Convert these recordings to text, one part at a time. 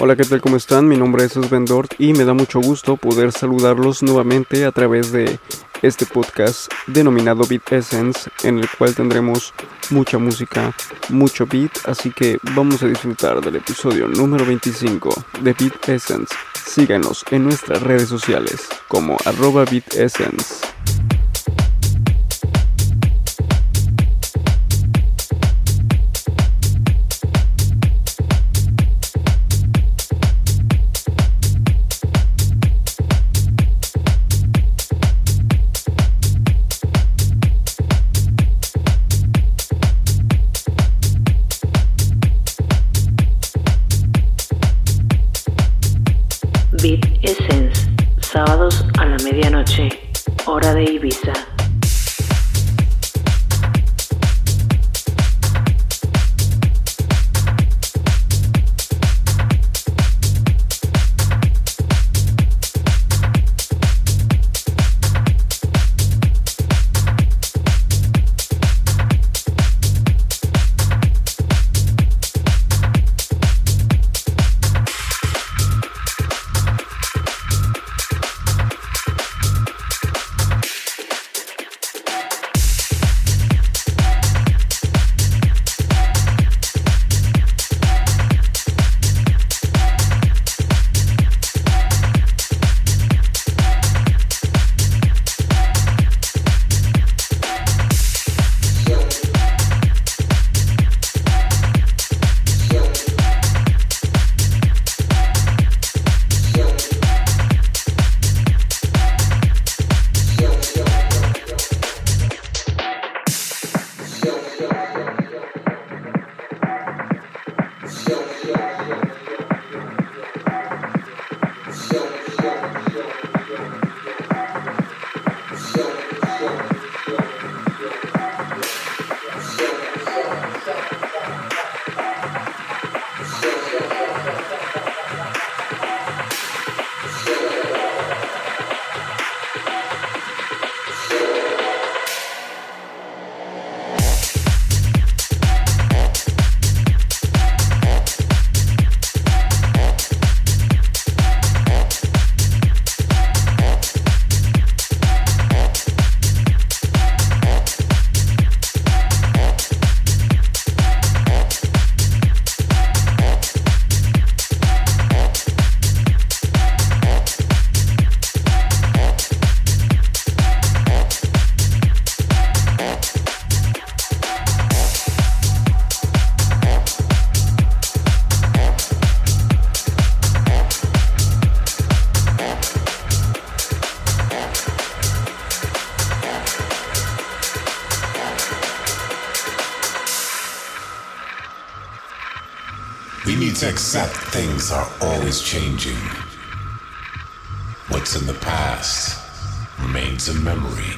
Hola, ¿qué tal? ¿Cómo están? Mi nombre es Sven Dort y me da mucho gusto poder saludarlos nuevamente a través de este podcast denominado Beat Essence, en el cual tendremos mucha música, mucho beat, así que vamos a disfrutar del episodio número 25 de Beat Essence. Síganos en nuestras redes sociales como arroba Beat Essence. To accept things are always changing. What's in the past remains a memory,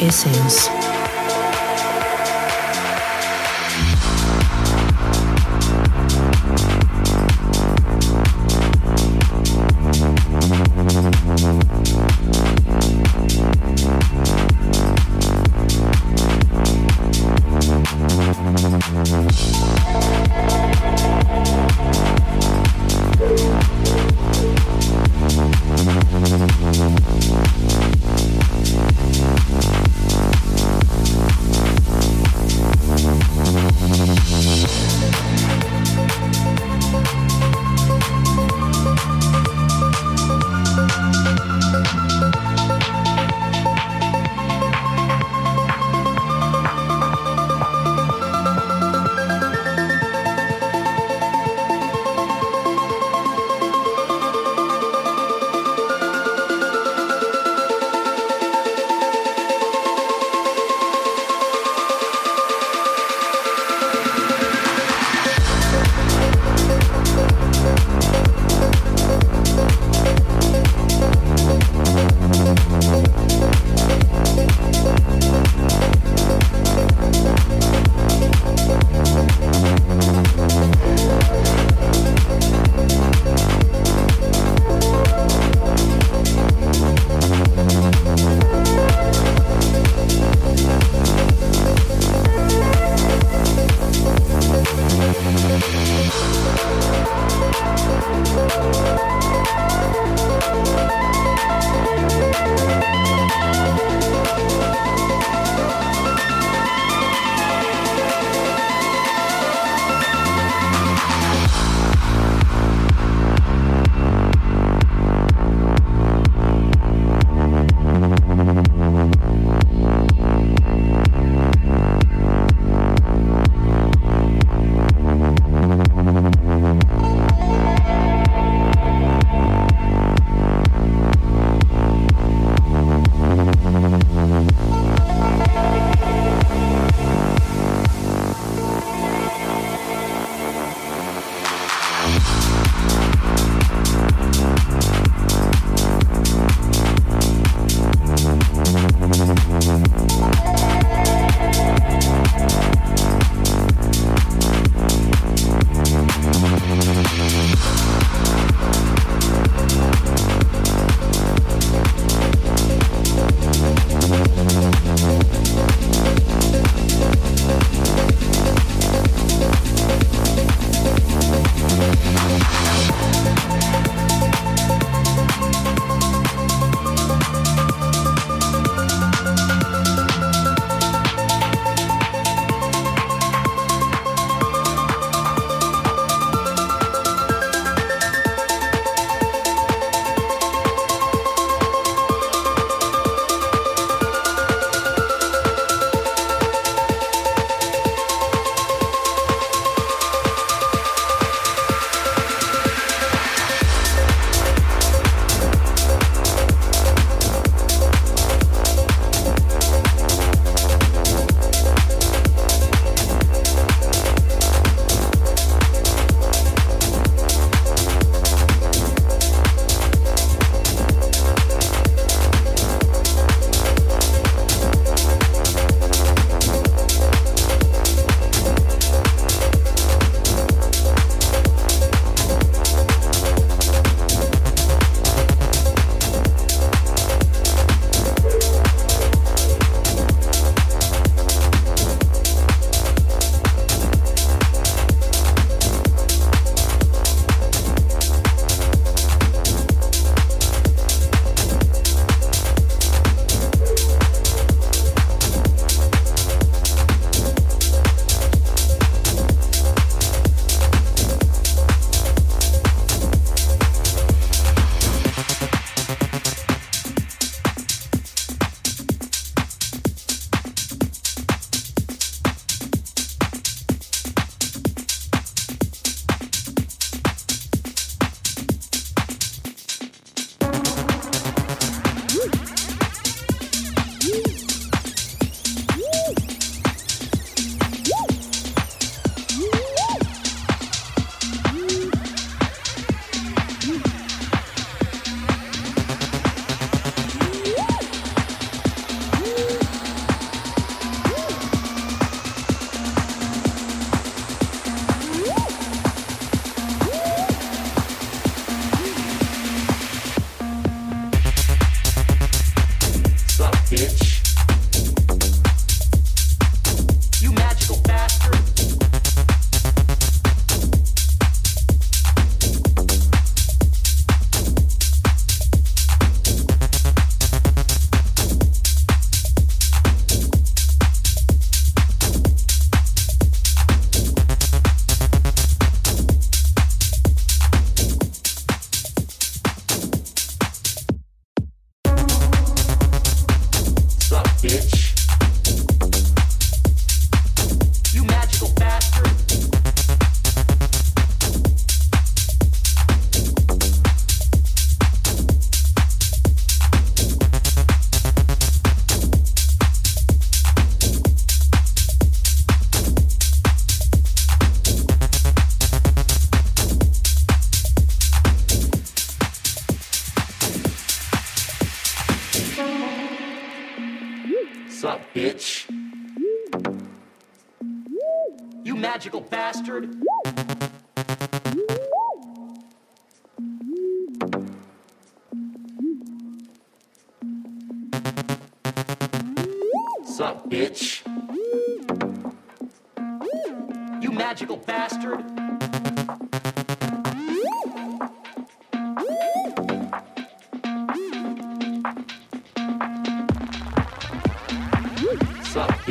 Essence.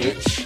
bitch.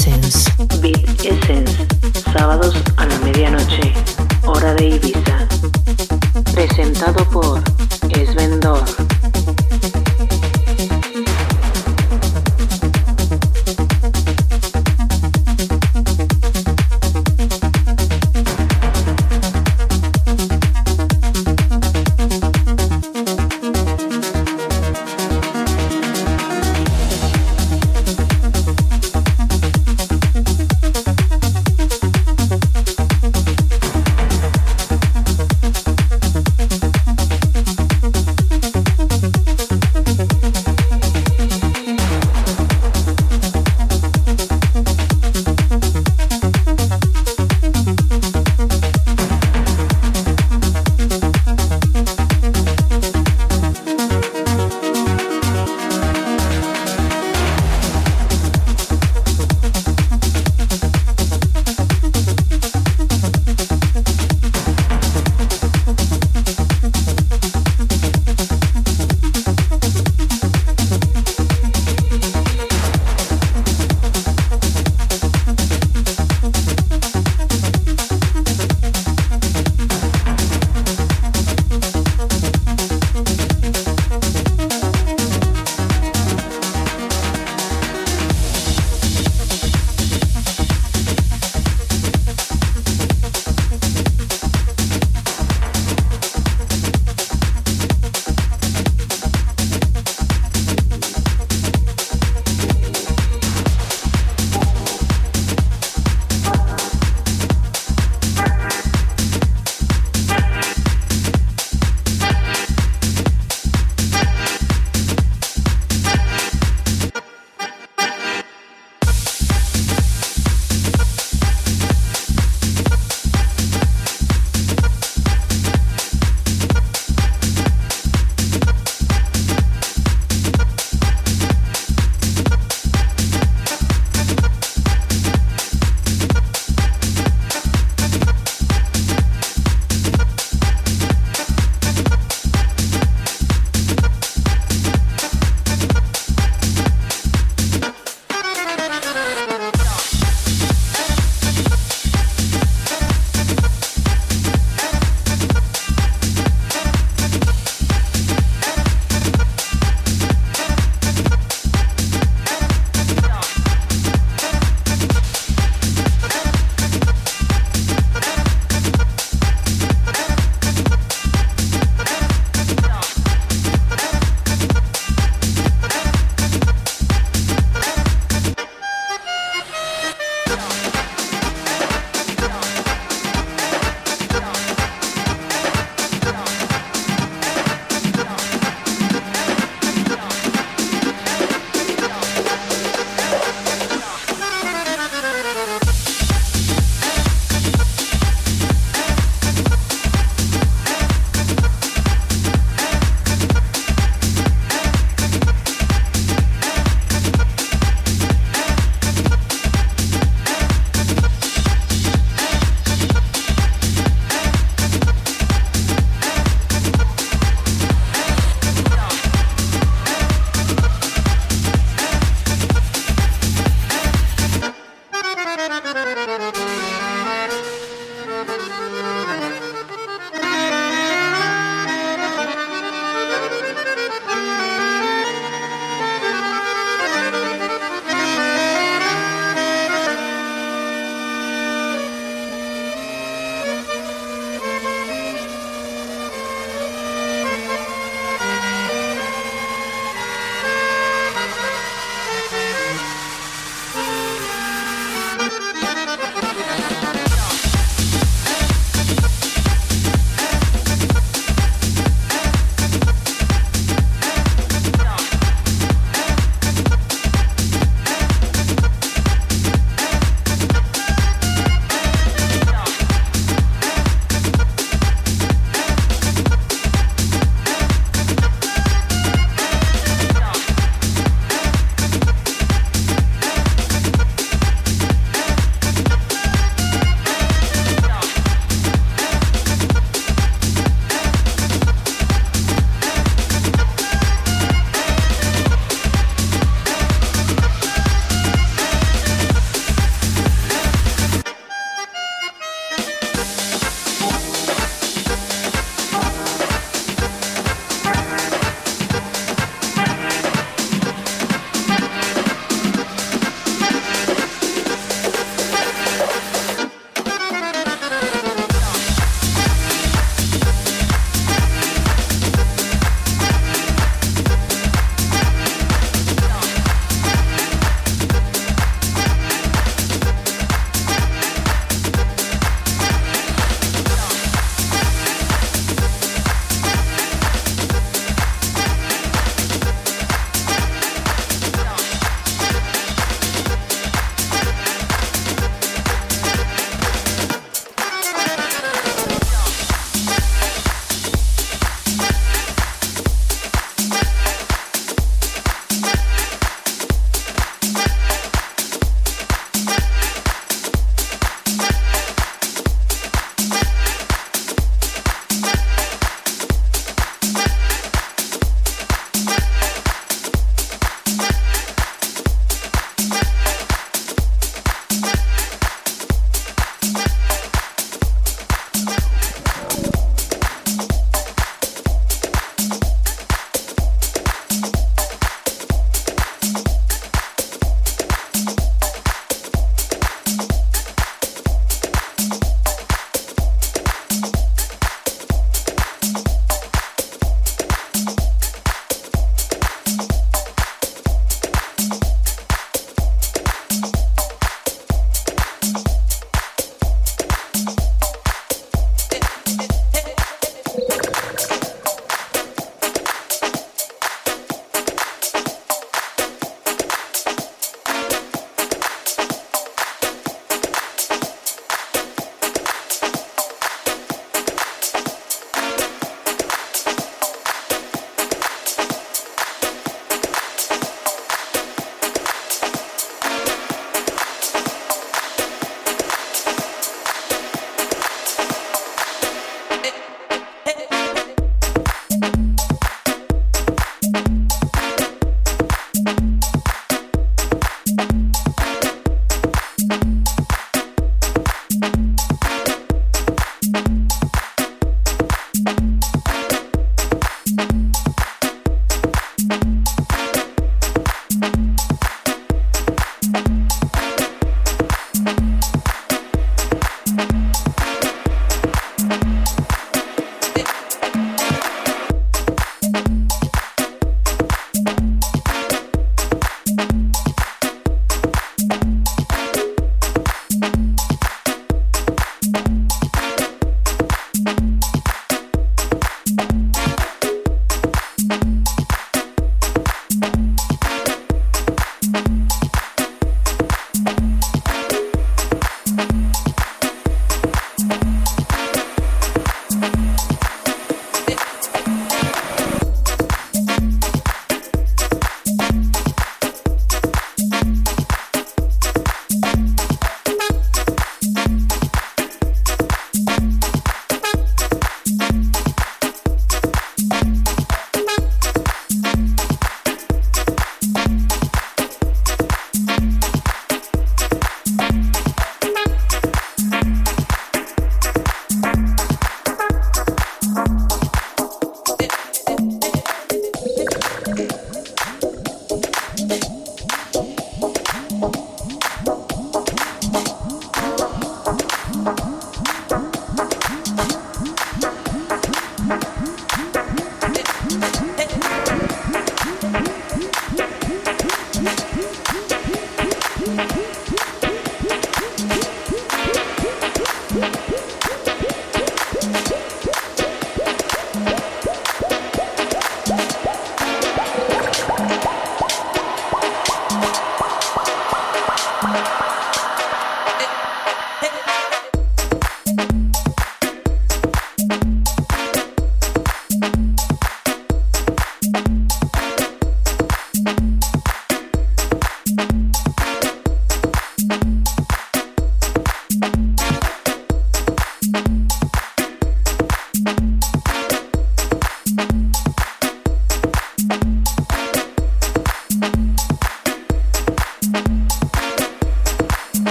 Essence. Beat Essence, sábados a la medianoche, hora de Ibiza. Presentado por Esvendor.